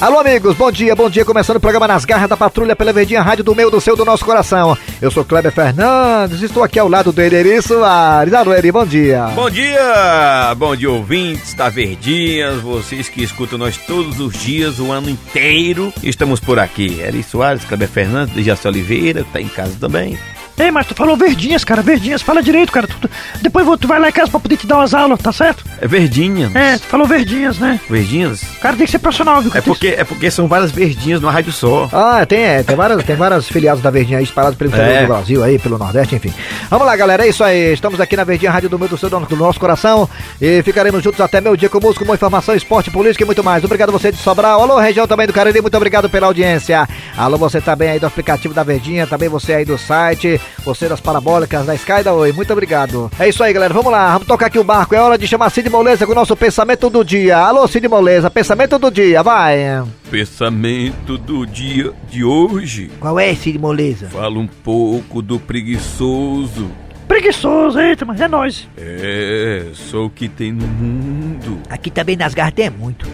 Alô, amigos, bom dia, bom dia. Começando o programa Nas Garras da Patrulha pela Verdinha Rádio do Meio do Seu do Nosso Coração. Eu sou Kleber Fernandes, estou aqui ao lado do Eri Soares. Alô, Eri, bom dia. Bom dia, bom dia, ouvintes da Verdinhas, vocês que escutam nós todos os dias, o ano inteiro. Estamos por aqui. Eri Soares, Kleber Fernandes, Dejaci Oliveira, tá em casa também. Ei, mas tu falou verdinhas, cara, verdinhas. Fala direito, cara. Tu, depois tu vai lá em casa pra poder te dar umas aulas, tá certo? É verdinha. É, tu falou verdinhas, né? Verdinhas? Cara, tem que ser profissional, viu? É porque, é porque são várias verdinhas numa rádio só. Ah, tem, é, tem várias, tem várias filiadas da Verdinha aí espalhadas pelo interior É. do Brasil aí, pelo Nordeste, enfim. Vamos lá, galera, é isso aí. Estamos aqui na Verdinha Rádio do Meio do Seu do Nosso Coração e ficaremos juntos até meu dia com música, com informação, esporte, política e muito mais. Obrigado você de Sobral. Alô, região também do Cariri, muito obrigado pela audiência. Alô, você também aí do aplicativo da Verdinha, também você aí do site, você das parabólicas, da Sky da Oi, muito obrigado. É isso aí, galera, vamos lá, vamos tocar aqui o barco. É hora de chamar Cid Moleza com o nosso pensamento do dia. Alô, Cid Moleza, pensamento do dia, vai. Pensamento do dia de hoje. Qual é, Cid Moleza? Fala um pouco do preguiçoso. Preguiçoso, eita, mas é nóis. É, só o que tem no mundo. Aqui também nas garras tem muito.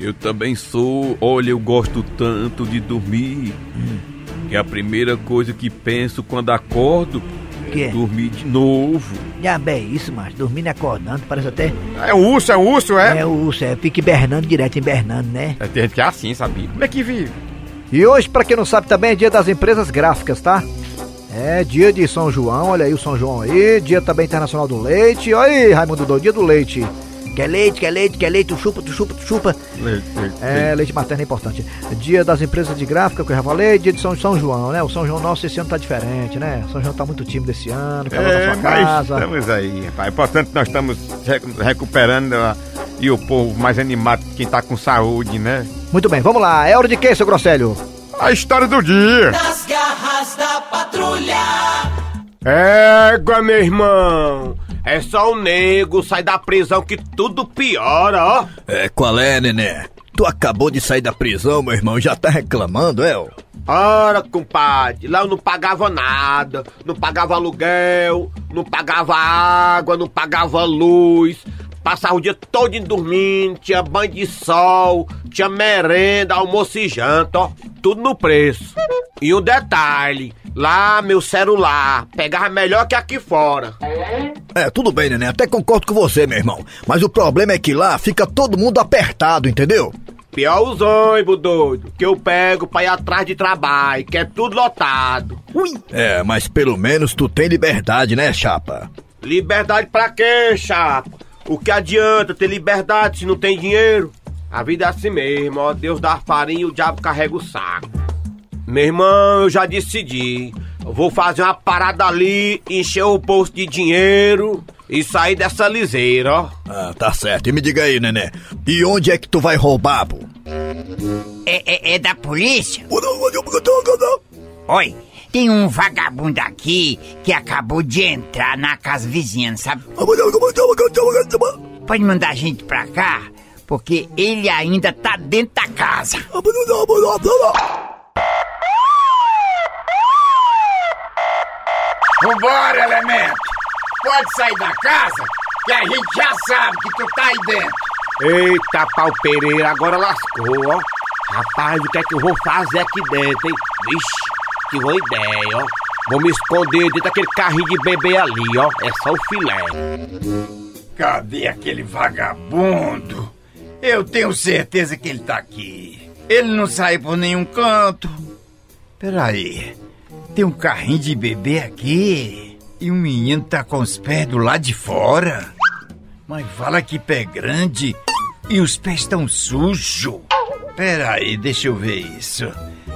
Eu também sou. Olha, eu gosto tanto de dormir. Que a primeira coisa que penso quando acordo Que é é? dormir de novo. Já bem, isso, mas dormindo e acordando, parece até. É o urso, é o urso, é? É o urso, é, fica hibernando direto, hibernando, né? É, Tem gente que é assim, sabia? Como é que vive? E hoje, pra quem não sabe, também é dia das empresas gráficas, tá? É dia de São João, olha aí o São João aí, dia também internacional do leite. Olha aí, Raimundo do dia do leite. Quer leite, quer leite, quer leite, tu chupa, tu chupa, tu chupa. É, leite materno é importante. Dia das empresas de gráfica, que eu já falei, dia de São, São João, né? O São João nosso esse ano tá diferente, né? São João tá muito tímido esse ano, É, na sua mas casa. estamos aí, rapaz. Portanto, nós estamos recu- recuperando a- e o povo mais animado, quem tá com saúde, né? Muito bem, vamos lá. É hora de quê, seu Grosselho? A história do dia. Nas garras da patrulha. Égua, meu irmão! É só o nego sai da prisão que tudo piora, ó. É, qual é, nenê? Tu acabou de sair da prisão, meu irmão, já tá reclamando, é? ó? Ora, compadre, lá eu não pagava nada, não pagava aluguel, não pagava água, não pagava luz, passava o dia todo dormindo, tinha banho de sol, tinha merenda, almoço e janta, ó, tudo no preço. E um detalhe, lá meu celular pegava melhor que aqui fora. É, tudo bem, nenê, até concordo com você, meu irmão. Mas o problema é que lá fica todo mundo apertado, entendeu? Pior os ônibus, doido, que eu pego pra ir atrás de trabalho, que é tudo lotado. Ui. É, mas pelo menos tu tem liberdade, né, chapa? Liberdade pra quê, chapa? O que adianta ter liberdade se não tem dinheiro? A vida é assim mesmo, ó. Deus dá farinha e o diabo carrega o saco. Meu irmão, eu já decidi. Eu vou fazer uma parada ali, encher o bolso de dinheiro e sair dessa liseira, ó. Ah, tá certo. E me diga aí, nenê, e onde é que tu vai roubar, pô? É, é, é da polícia? Oi, tem um vagabundo aqui que acabou de entrar na casa vizinha, sabe? Pode mandar a gente pra cá, porque ele ainda tá dentro da casa. Vambora, elemento! Pode sair da casa, que a gente já sabe que tu tá aí dentro. Eita, pau Pereira, agora lascou, ó. Rapaz, o que é que eu vou fazer aqui dentro, hein? Vixe, tive ideia, ó. Vou me esconder dentro daquele carrinho de bebê ali, ó. É só o filé. Cadê aquele vagabundo? Eu tenho certeza que ele tá aqui. Ele não sai por nenhum canto. Peraí, tem um carrinho de bebê aqui e um menino tá com os pés do lado de fora. Mas fala que pé grande e os pés estão sujos. Peraí, deixa eu ver isso.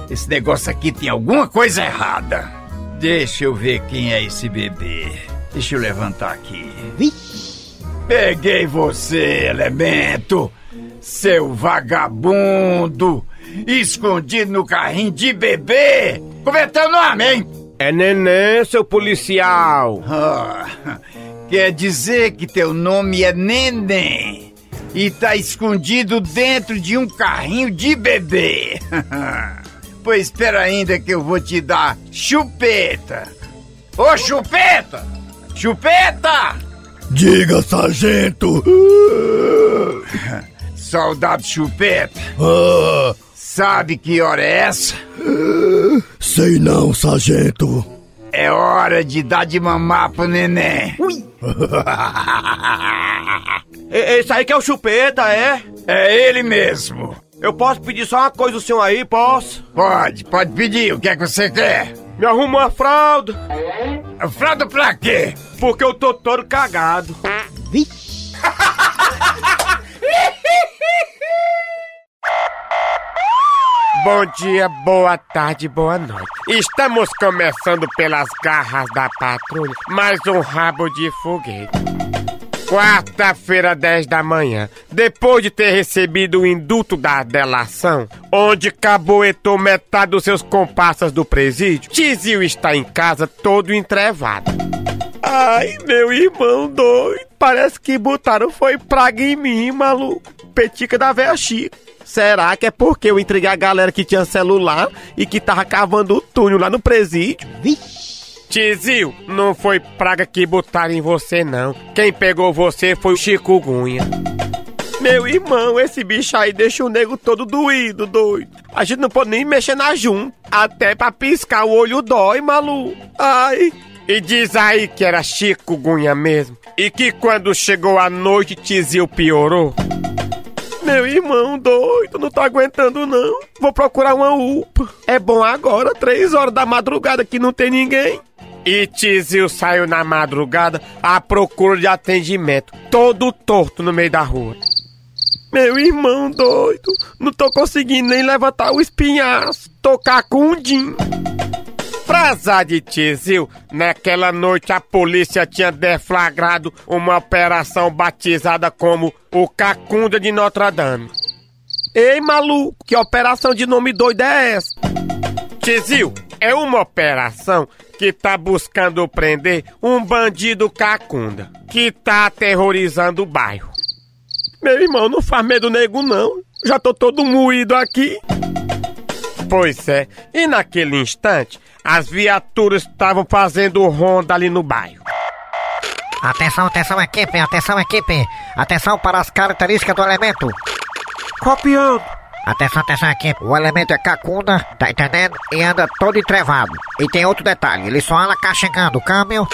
Esse negócio aqui tem alguma coisa errada. Deixa eu ver quem é esse bebê. Deixa eu levantar aqui. Peguei você, elemento! Seu vagabundo! Escondido no carrinho de bebê! Como é teu nome, hein? É neném, seu policial. Ah, quer dizer que teu nome é Neném e tá escondido dentro de um carrinho de bebê. pois espera ainda que eu vou te dar chupeta. Ô, chupeta! Chupeta! Diga, sargento! Soldado chupeta, Ah, Sabe que hora é essa? Sei não, sargento. É hora de dar de mamar pro neném. E- Esse aí que é o chupeta, é? É ele mesmo. Eu posso pedir só uma coisa do senhor aí, posso? Pode, pode pedir. O que é que você quer? Me arruma uma fralda, Fralda pra quê? porque eu tô todo cagado. Bom dia, boa tarde, boa noite. Estamos começando pelas garras da patrulha, mais um rabo de foguete. Quarta-feira, 10 da manhã, depois de ter recebido o induto da delação, onde caboetou metade dos seus comparsas do presídio, Tizio está em casa todo entrevado. Ai, meu irmão doido, parece que botaram foi praga em mim, maluco. Petica da véia Chica. Será que é porque eu entreguei a galera que tinha celular e que tava cavando o túnel lá no presídio? Tizio, não foi praga que botaram em você, não. Quem pegou você foi o chikungunya. Meu irmão, esse bicho aí deixa o nego todo doído, doido. A gente não pode nem mexer na junta. Até pra piscar o olho dói, maluco. Ai. E diz aí que era chikungunya mesmo. E que quando chegou a noite, Tizio piorou. Meu irmão doido, não tô aguentando não. Vou procurar uma UPA. É bom agora, três horas da madrugada que não tem ninguém. E Tizio saiu na madrugada à procura de atendimento, todo torto no meio da rua. Meu irmão doido, não tô conseguindo nem levantar o espinhaço, um din. Pra azar de Tizil, naquela noite a polícia tinha deflagrado uma operação batizada como o Cacunda de Notre Dame. Ei, maluco, que operação de nome doido é essa? Tizil, é uma operação que tá buscando prender um bandido cacunda que tá aterrorizando o bairro. Meu irmão, não faz medo nego não. Já tô todo moído aqui. Pois é, e naquele instante, as viaturas estavam fazendo ronda ali no bairro. Atenção, atenção, equipe, atenção, equipe. Atenção para as características do elemento. Copiando. Atenção, atenção, equipe. O elemento é cacunda, tá entendendo? E anda todo entrevado. E tem outro detalhe, ele só anda cachegando o câmbio.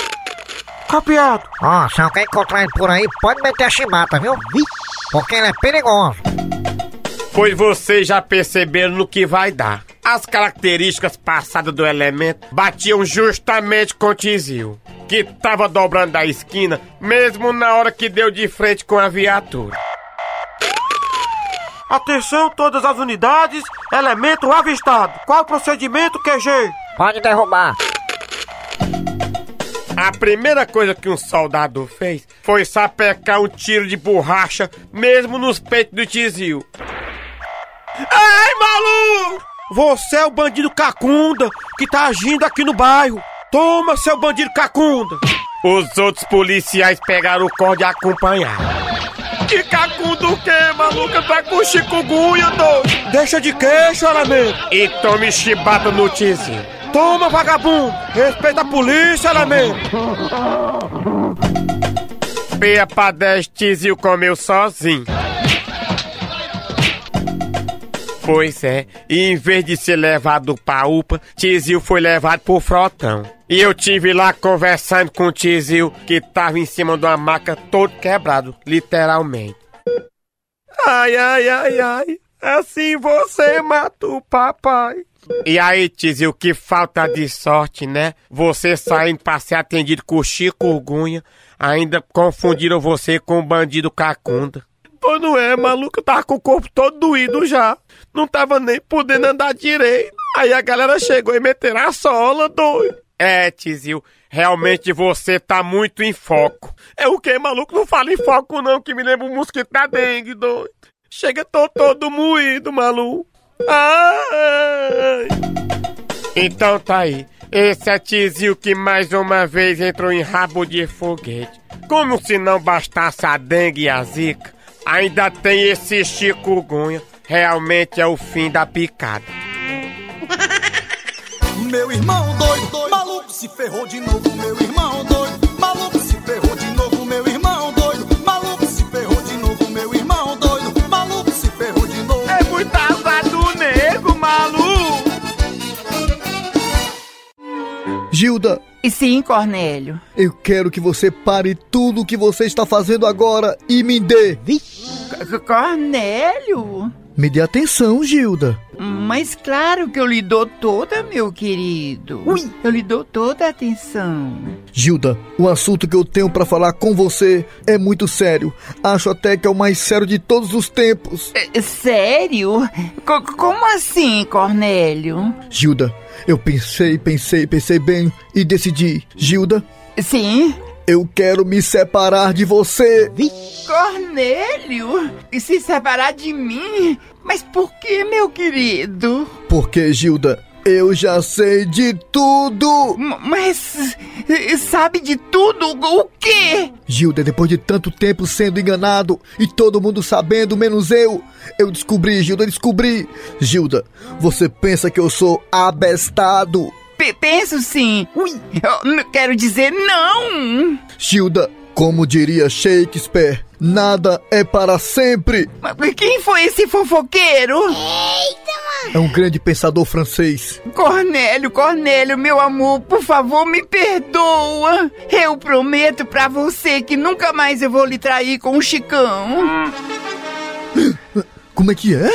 Copiado. Ó, se alguém encontrar ele por aí, pode meter a chimata, viu? Porque ele é perigoso. Pois vocês já perceberam no que vai dar. As características passadas do elemento batiam justamente com o Tizil, que tava dobrando a esquina, mesmo na hora que deu de frente com a viatura. Atenção, todas as unidades. Elemento avistado. Qual o procedimento, QG? Pode derrubar. A primeira coisa que um soldado fez foi sapecar um tiro de borracha, mesmo nos peitos do Tizil. Ei, maluco! Você é o bandido cacunda que tá agindo aqui no bairro. Toma, seu bandido cacunda. Os outros policiais pegaram o corte e acompanharam. Que cacunda o quê, maluca? Tá com chikungunya, doido. Deixa de queixo, elemento. E tome chibata no Tizil. Toma, vagabundo. Respeita a polícia, elemento. Pia pra 10 Tizil comeu sozinho. Pois é, e em vez de ser levado pra UPA, Tizil foi levado pro frotão. E eu tive lá conversando com o Tizil, que tava em cima de uma maca todo quebrado, literalmente. Ai, ai, ai, ai, assim você matou o papai. E aí, Tizil, que falta de sorte, né? Você saindo pra ser atendido com chikungunya, ainda confundiram você com o bandido cacunda. Pô, não é, maluco, eu tava com o corpo todo doído já. Não tava nem podendo andar direito. Aí a galera chegou e meteram a sola, doido. É, Tizil, realmente você tá muito em foco. É o que, maluco? Não fala em foco não, que me lembra o mosquito da dengue, doido. Chega, tô todo moído, maluco. Ai. Então tá aí. Esse é Tizil que mais uma vez entrou em rabo de foguete. Como se não bastasse a dengue e a zika, Ainda tem esse chikungunya, realmente é o fim da picada. Meu irmão doido, doido, maluco se ferrou de novo. Meu irmão doido, maluco se ferrou de novo. Meu irmão doido, maluco se ferrou de novo. Meu irmão doido, maluco se ferrou de novo. É muita azar do nego, maluco. Gilda e sim, Cornélio. eu quero que você pare tudo o que você está fazendo agora e me dê. C- Cornélio? Me dê atenção, Gilda. Mas claro que eu lhe dou toda, meu querido. Eu lhe dou toda a atenção. Gilda, o assunto que eu tenho pra falar com você é muito sério. Acho até que é o mais sério de todos os tempos. É, Sério? Co- como assim, Cornélio? Gilda, eu pensei, pensei, pensei bem e decidi. Gilda, Sim? Eu quero me separar de você. Cornélio? E se separar de mim? Mas por que, meu querido? Porque, Gilda, eu já sei de tudo. M- Mas sabe de tudo o quê? Gilda, depois de tanto tempo sendo enganado e todo mundo sabendo, menos eu, eu descobri, Gilda, descobri. Gilda, você pensa que eu sou abestado? Penso sim. Eu n- quero dizer não. Gilda, como diria Shakespeare, nada é para sempre. Mas Quem foi esse fofoqueiro? É um grande pensador francês. Cornélio, Cornélio, meu amor, por favor, me perdoa. Eu prometo pra você que nunca mais eu vou lhe trair com o Chicão. Como é que é?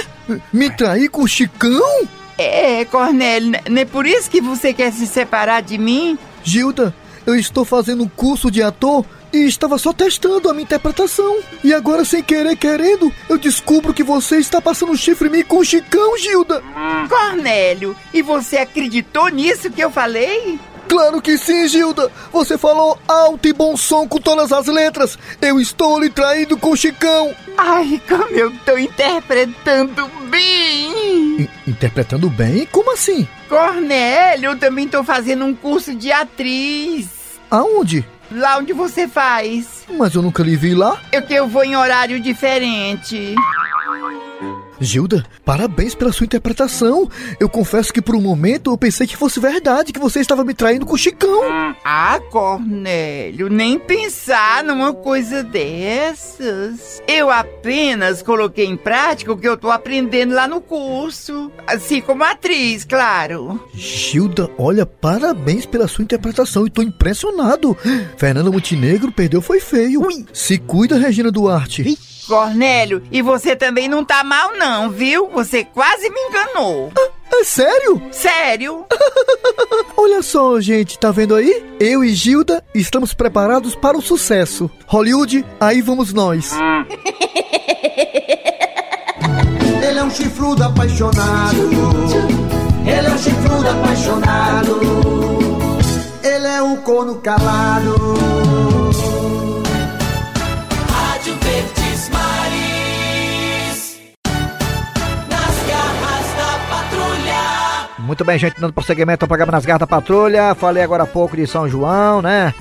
Me trair com o Chicão? É, Cornélio, não é por isso que você quer se separar de mim? Gilda, eu estou fazendo um curso de ator e estava só testando a minha interpretação. E agora, sem querer, querendo, eu descubro que você está passando chifre em mim com o Chicão, Gilda. Cornélio, e você acreditou nisso que eu falei? Claro que sim, Gilda. Você falou alto e bom som com todas as letras. Eu estou lhe traindo com o Chicão. Ai, como eu tô interpretando bem! I- interpretando bem? Como assim? Cornélio, eu também tô fazendo um curso de atriz. Aonde? Lá onde você faz. Mas eu nunca lhe vi lá. É que eu vou em horário diferente. Gilda, parabéns pela sua interpretação. Eu confesso que por um momento eu pensei que fosse verdade, que você estava me traindo com o Chicão. Ah, Cornélio, nem pensar numa coisa dessas. Eu apenas coloquei em prática o que eu tô aprendendo lá no curso. Assim como atriz, claro. Gilda, olha, parabéns pela sua interpretação e tô impressionado. Fernanda Montenegro perdeu foi feio. Se cuida, Regina Duarte. Cornélio, e você também não tá mal não, viu? Você quase me enganou. É sério? Sério? Olha só, gente, tá vendo aí? Eu e Gilda estamos preparados para o sucesso. Hollywood, aí vamos nós. Ele é um chifrudo apaixonado. Ele é um chifrudo apaixonado. Ele é um corno calado. Muito bem, gente, dando prosseguimento ao programa Nas Garras da Patrulha. Falei agora há pouco de São João, né?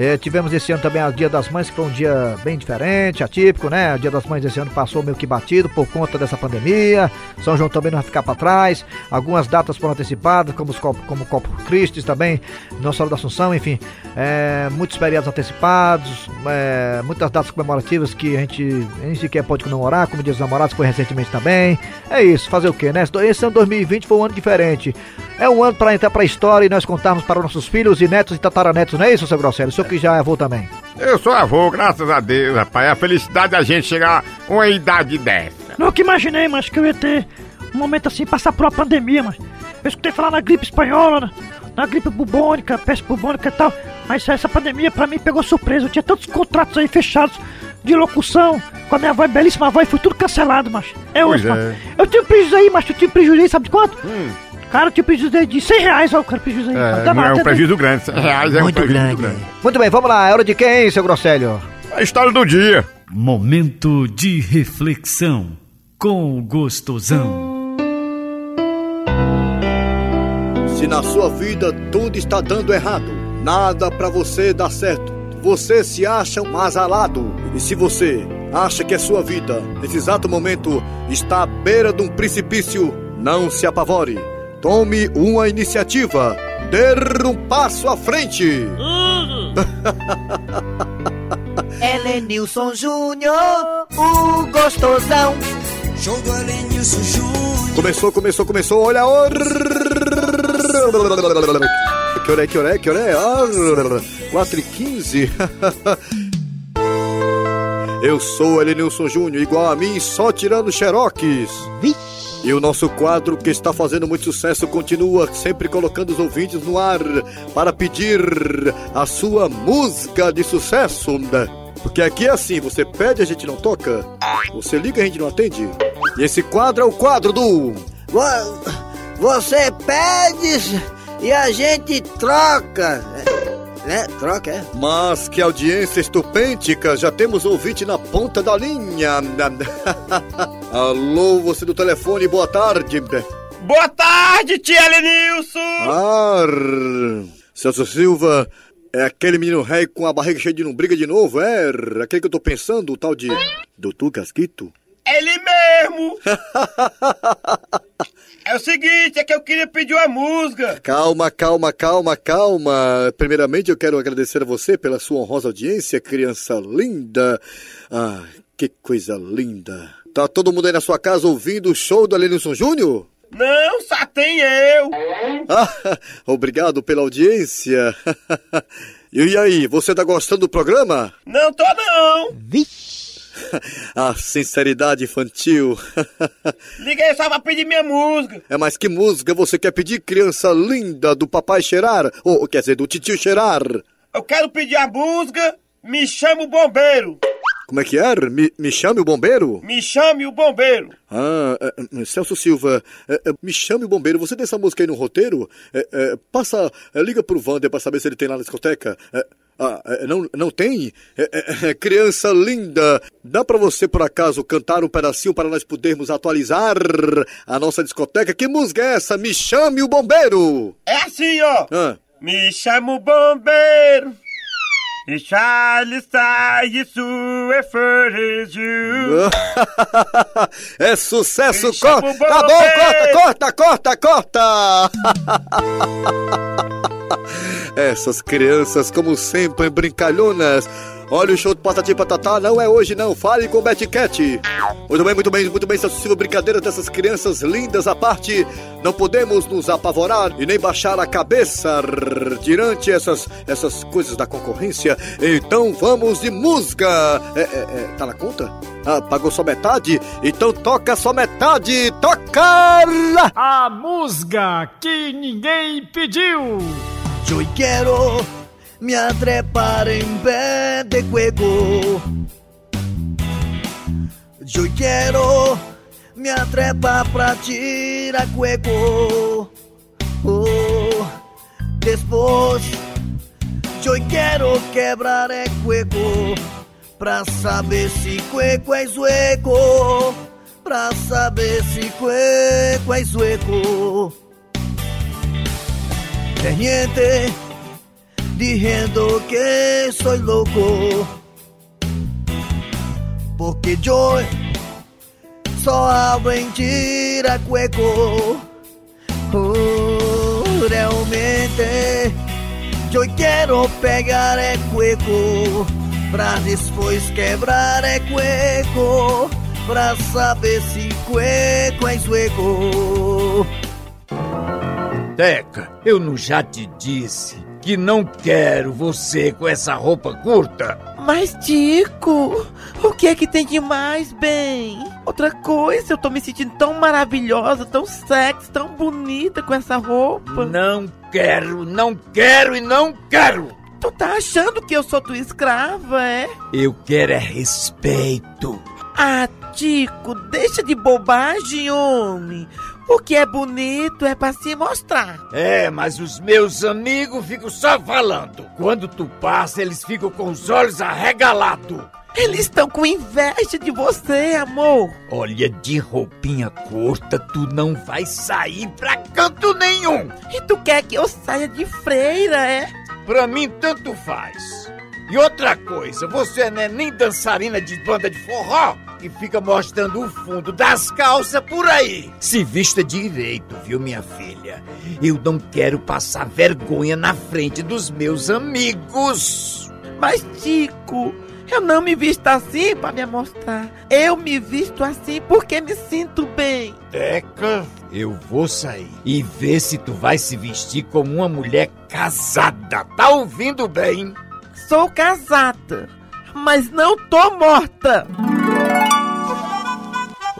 Eh, tivemos esse ano também o Dia das Mães, que foi um dia bem diferente, atípico, né? O Dia das Mães esse ano passou meio que batido por conta dessa pandemia. São João também não vai ficar para trás. Algumas datas foram antecipadas, como, os como o Corpo Christi também, Nossa Senhora da Assunção, enfim. eh, muitos feriados antecipados, eh, muitas datas comemorativas que a gente nem sequer pode comemorar, como Dia dos Namorados foi recentemente também. É isso, fazer o quê, né? Esse ano 2020 foi um ano diferente. É um ano para entrar para a história e nós contarmos para os nossos filhos e netos e tataranetos, não é isso, seu Grosselio? O senhor que já é avô também. Eu sou avô, graças a Deus, rapaz. É a felicidade da gente chegar a uma idade dessa. Nunca imaginei, mas que eu ia ter um momento assim, passar por uma pandemia, mas eu escutei falar na gripe espanhola, na, na gripe bubônica, peste bubônica e tal, mas essa pandemia pra mim pegou surpresa. Eu tinha tantos contratos aí fechados de locução com a minha voz, belíssima voz, foi tudo cancelado, mas é Pois hoje, é. mas eu tinha um prejuízo aí, mas eu tinha um prejuízo aí, sabe de quanto? Cara, eu tinha um prejuízo de 100 reais, ó, o cara prejuízo aí. É, não é um até- prejuízo grande. 100 reais é um prejuízo muito grande. Muito bem, vamos lá. É hora de quem, seu Grosselio? A história do dia. Momento de reflexão com o gostosão. Se na sua vida tudo está dando errado, nada pra você dá certo. Você se acha um azalado. E se você acha que a sua vida, nesse exato momento, está à beira de um precipício, não se apavore. Tome uma iniciativa. Dê um passo à frente. Helenilson Júnior, o gostosão. Show do Helenilson Júnior. Começou, começou, começou. Olha hora. que hora é, que hora é, que hora é? Ah, 4 e 15. Eu sou Elenilson Júnior, igual a mim, só tirando xeroques. E o nosso quadro, que está fazendo muito sucesso, continua sempre colocando os ouvintes no ar para pedir a sua música de sucesso. Porque aqui é assim, você pede, a gente não toca. Você liga, a gente não atende. E esse quadro é o quadro do... Você pede e a gente troca. Né? Troca, é? Mas que audiência estupêndica, já temos ouvinte na ponta da linha. Alô, você do telefone, boa tarde. Boa tarde, tia Lenilson! Ar, Celso Silva, é aquele menino rei com a barriga cheia de não briga de novo, é? Aquele que eu tô pensando, o tal de Doutor Casquito? Ele mesmo! é o seguinte, é que eu queria pedir uma música. Calma, calma, calma, calma. Primeiramente, eu quero agradecer a você pela sua honrosa audiência, criança linda. Ah, que coisa linda. Tá todo mundo aí na sua casa ouvindo o show do Alenilson Júnior? Não, só tem eu. Ah, obrigado pela audiência. E aí, você tá gostando do programa? Não tô não. A sinceridade infantil. Liguei só pra pedir minha música. É, mas que música você quer pedir, criança linda, do papai cheirar? Ou, quer dizer, do titio cheirar? Eu quero pedir a música Me Chama o Bombeiro. Como é que é? Me, me chame o bombeiro? Me chame o bombeiro. Ah, é, é, Celso Silva, é, me chame o bombeiro. Você tem essa música aí no roteiro? Passa, liga pro Vander pra saber se ele tem lá na discoteca. Ah, não, não tem? É, é, criança linda, dá pra você por acaso cantar um pedacinho para nós podermos atualizar a nossa discoteca? Que música é essa? Me chame o bombeiro! É assim, ó. Ah. Me chama o bombeiro. E Charles isso é you. é sucesso! Me chama Co o tá bom, corta, corta, corta, corta! Essas crianças, como sempre, brincalhonas. Olha o show do Patati Patatá, não é hoje não, fale com o Betty Cat. Muito bem, muito bem, muito bem, Celso Silva, brincadeira dessas crianças lindas à parte. Não podemos nos apavorar e nem baixar a cabeça diante essas, essas coisas da concorrência. Então vamos de música. É, é, é, tá na conta? Ah, pagou só metade? Então toca só metade, toca! A música que ninguém pediu. Yo quiero me atrepar en vez de juego. Yo quiero me atrepar pra tirar juego. Oh, después yo quiero quebrar el juego pra saber si juego es hueco. Pra saber si juego es hueco. Tem gente diciendo que soy loco. Porque yo só hablo en tiracueco. Oh, realmente yo quiero pegar el cueco pra depois quebrar el cueco. Pra saber se cueco é sueco. Teca, eu não já te disse que não quero você com essa roupa curta? Mas, Tico, o que é que tem de mais, bem? Outra coisa, eu tô me sentindo tão maravilhosa, tão sexy, tão bonita com essa roupa. Não quero, não quero e não quero! Tu tá achando que eu sou tua escrava, é? Eu quero é respeito. Ah, Tico, deixa de bobagem, homem. O que é bonito é pra se mostrar. É, mas os meus amigos ficam só falando. Quando tu passa, eles ficam com os olhos arregalados. Eles estão com inveja de você, amor. Olha, de roupinha curta, tu não vai sair pra canto nenhum. E tu quer que eu saia de freira, é? Pra mim, tanto faz. E outra coisa, você não é nem dançarina de banda de forró que fica mostrando o fundo das calças por aí. Se vista direito, viu, minha filha? Eu não quero passar vergonha na frente dos meus amigos. Mas, Tico, eu não me visto assim pra me mostrar. Eu me visto assim porque me sinto bem. Teca, Eu vou sair e ver se tu vai se vestir como uma mulher casada. Tá ouvindo bem? Sou casada, mas não tô morta.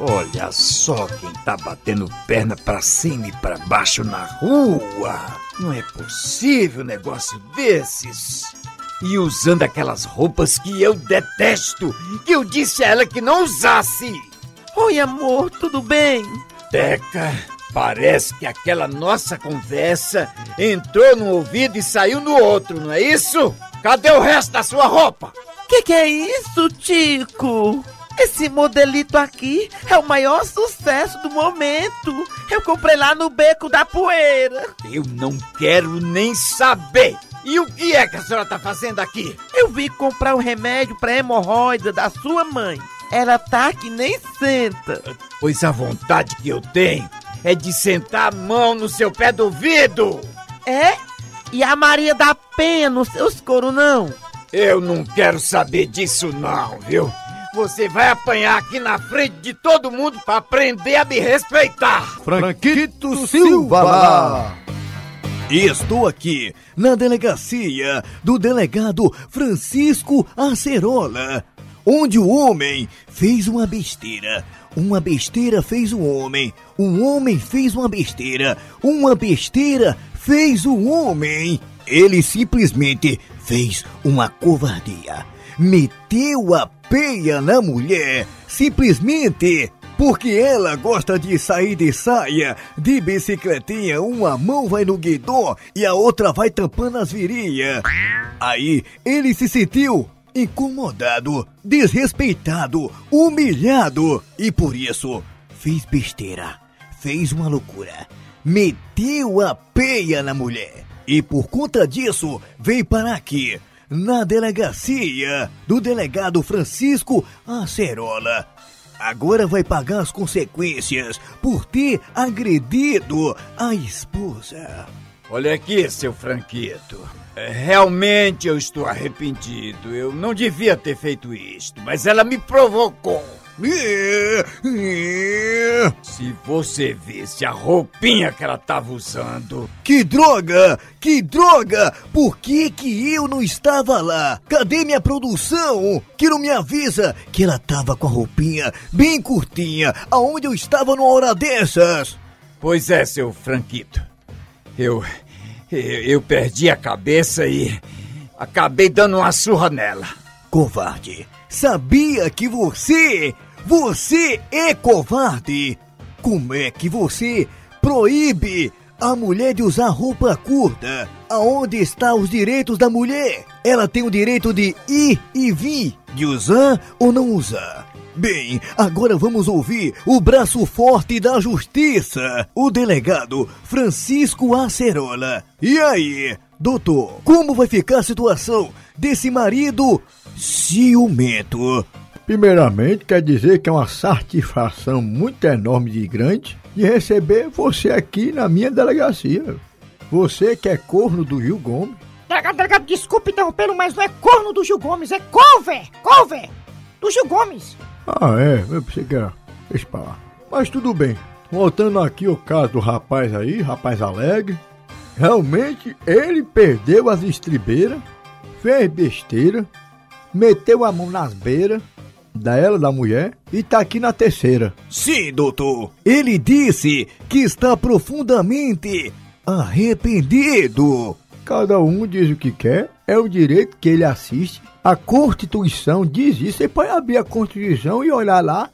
Olha só quem tá batendo perna pra cima e pra baixo na rua. Não é possível um negócio desses. E usando aquelas roupas que eu detesto, que eu disse a ela que não usasse. Oi, amor, tudo bem? Teca, parece que aquela nossa conversa entrou num ouvido e saiu no outro, não é isso? Cadê o resto da sua roupa? Que que é isso, Tico? Esse modelito aqui é o maior sucesso do momento. Eu comprei lá no Beco da Poeira. Eu não quero nem saber. E o que é que a senhora tá fazendo aqui? Eu vim comprar um remédio pra hemorroida da sua mãe. Ela tá que nem senta. Pois a vontade que eu tenho é de sentar a mão no seu pé do ouvido. É? E a Maria da Penha nos seus coros, não? Eu não quero saber disso não, viu? Você vai apanhar aqui na frente de todo mundo pra aprender a me respeitar. Franquito Silva lá. E estou aqui na delegacia do delegado Francisco Acerola, onde o homem fez uma besteira. Uma besteira fez um homem, um homem fez uma besteira, uma besteira fez um homem. Ele simplesmente fez uma covardia. Meteu a peia na mulher, simplesmente porque ela gosta de sair de saia, de bicicletinha, uma mão vai no guidão e a outra vai tampando as virilhas. Aí ele se sentiu incomodado, desrespeitado, humilhado e por isso fez besteira, fez uma loucura, meteu a peia na mulher e por conta disso veio parar aqui na delegacia do delegado Francisco Acerola. Agora vai pagar as consequências por ter agredido a esposa. Olha aqui, seu Franquito. É, Realmente eu estou arrependido. Eu não devia ter feito isto, mas ela me provocou. Se você visse a roupinha que ela estava usando. Que droga! Que droga! Por que que eu não estava lá? Cadê minha produção? Que não me avisa que ela tava com a roupinha bem curtinha, aonde eu estava numa hora dessas? Pois é, seu Franquito. Eu, eu. Eu perdi a cabeça e. acabei dando uma surra nela. Covarde! Sabia que você. Você é covarde! Como é que você proíbe a mulher de usar roupa curta? Aonde estão os direitos da mulher? Ela tem o direito de ir e vir, de usar ou não usar. Bem, agora vamos ouvir o braço forte da justiça, o delegado Francisco Acerola. E aí, doutor, como vai ficar a situação desse marido ciumento? Primeiramente, quer dizer que é uma satisfação muito enorme de grande de receber você aqui na minha delegacia. Você que é corno do Rio Gomes. Delegado, delegado, desculpe interrompê-lo, mas não é corno do Gil Gomes, é cover, cover do Gil Gomes. Ah, é, eu pensei que era. Deixa pra lá. Mas tudo bem. Voltando aqui ao caso do rapaz aí, rapaz alegre. Realmente ele perdeu as estribeiras, fez besteira, meteu a mão nas beiras dela, da mulher, e tá aqui na terceira. Sim, doutor. Ele disse que está profundamente arrependido. Cada um diz o que quer, é o direito que ele assiste. A Constituição diz isso. Você pode abrir a Constituição e olhar lá,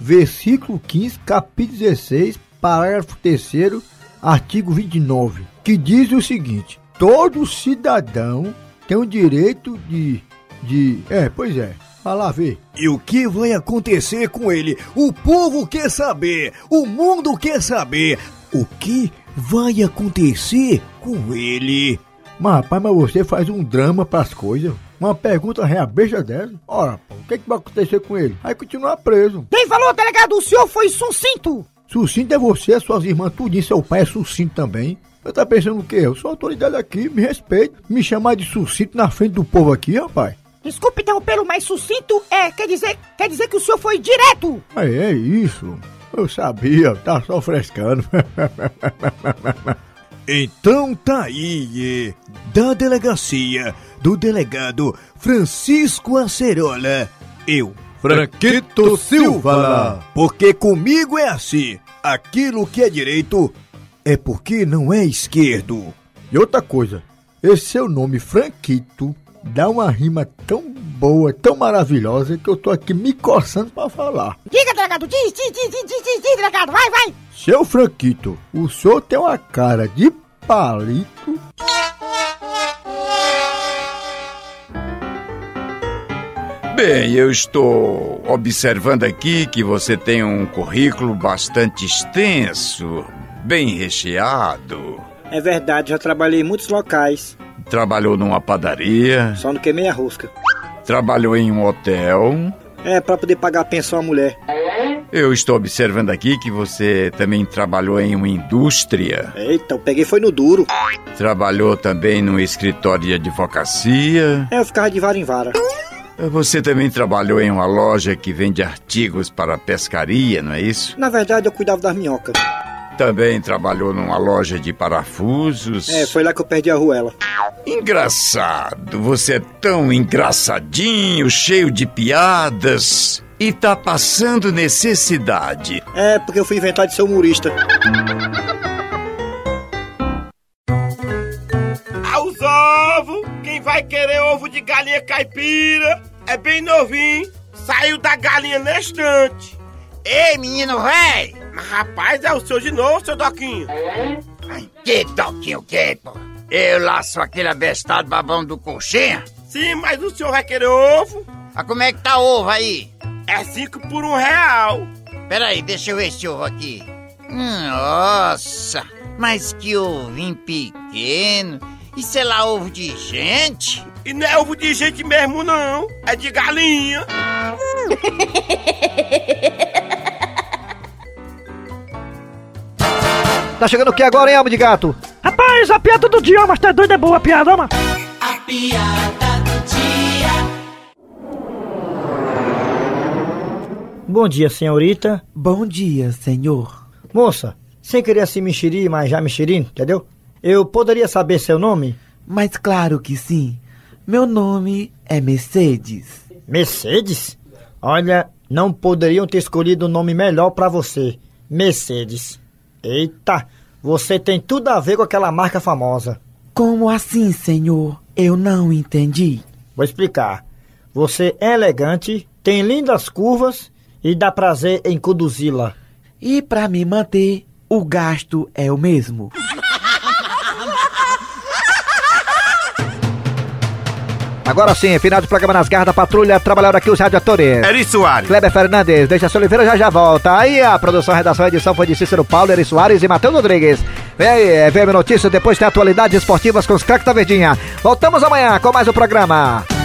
versículo 15, capítulo 16, parágrafo 3, artigo 29, que diz o seguinte: todo cidadão tem o direito de. de. É, pois é. Vai lá ver. E o que vai acontecer com ele? O povo quer saber, o mundo quer saber. O que vai acontecer com ele? Mas rapaz, mas você faz um drama pras coisas. Uma pergunta reabeja dessa. Ora, pô, o que, que vai acontecer com ele? Aí continua preso. Quem falou, delegado? O senhor foi sucinto. Sucinto é você, suas irmãs, tudinho, seu pai é sucinto também. Eu tá pensando o quê? Eu sou autoridade aqui, me respeito. Me chamar de sucinto na frente do povo aqui, rapaz. Desculpe interrompê-lo, mas sucinto é, quer dizer, quer dizer que o senhor foi direto. É, é isso. Eu sabia, tá só frescando. então tá aí, é, da delegacia do delegado Francisco Acerola, eu, Franquito Silva. Porque comigo é assim, aquilo que é direito é porque não é esquerdo. E outra coisa, esse seu nome Franquito dá uma rima tão boa, tão maravilhosa que eu tô aqui me coçando pra falar. Diga, delegado, diz, diz, diz, diz, diz, diz, diz, delegado, vai, vai. Seu Franquito, o senhor tem uma cara de palito. Bem, eu estou observando aqui que você tem um currículo bastante extenso, bem recheado. É verdade, já trabalhei em muitos locais. Trabalhou numa padaria, Só não queimei a rosca. trabalhou em um hotel. É, pra poder pagar a pensão à mulher. Eu estou observando aqui que você também trabalhou em uma indústria. Eita, eu peguei foi no duro. Trabalhou também num escritório de advocacia. É, eu ficava de vara em vara. Você também trabalhou em uma loja que vende artigos para pescaria, não é isso? Na verdade, eu cuidava das minhocas. Também trabalhou numa loja de parafusos. É, foi lá que eu perdi a ruela. Engraçado, você é tão engraçadinho, cheio de piadas e tá passando necessidade. É, porque eu fui inventar de ser humorista. Aos ovos, quem vai querer ovo de galinha caipira é bem novinho, saiu da galinha na estante. Ei, menino véi! Mas rapaz, é o seu de novo, seu Doquinho. Que toquinho que, pô? Eu laço aquele abestado babão do coxinha? Sim, mas o senhor vai querer ovo? Ah, como é que tá ovo aí? É cinco por um real. Peraí, deixa eu ver esse ovo aqui. Hum, Nossa, mas que ovinho pequeno. Isso é lá ovo de gente? E não é ovo de gente mesmo, não. É de galinha. Tá chegando o que agora, hein, alma de gato? Rapaz, a piada do dia, mas tá doido, é boa a piada, mano. A piada do dia. Bom dia, senhorita. Bom dia, senhor. Moça, sem querer se mexerir, mas já mexerindo, entendeu? Eu poderia saber seu nome? Mas claro que sim. Meu nome é Mercedes. Mercedes? Olha, não poderiam ter escolhido um nome melhor pra você. Mercedes. Eita, você tem tudo a ver com aquela marca famosa. Como assim, senhor? Eu não entendi. Vou explicar. Você é elegante, tem lindas curvas e dá prazer em conduzi-la. E pra me manter, o gasto é o mesmo. Agora sim, final do programa nas garras da patrulha, trabalharam aqui os radiadores. Eri Soares. Kleber Fernandes, deixa a Oliveira já já volta. Aí a produção, a redação e edição foi de Cícero Paulo, Eri Soares e Matheus Rodrigues. Vem aí, é VM Notícias, depois tem atualidades esportivas com os craques da Verdinha. Voltamos amanhã com mais um programa.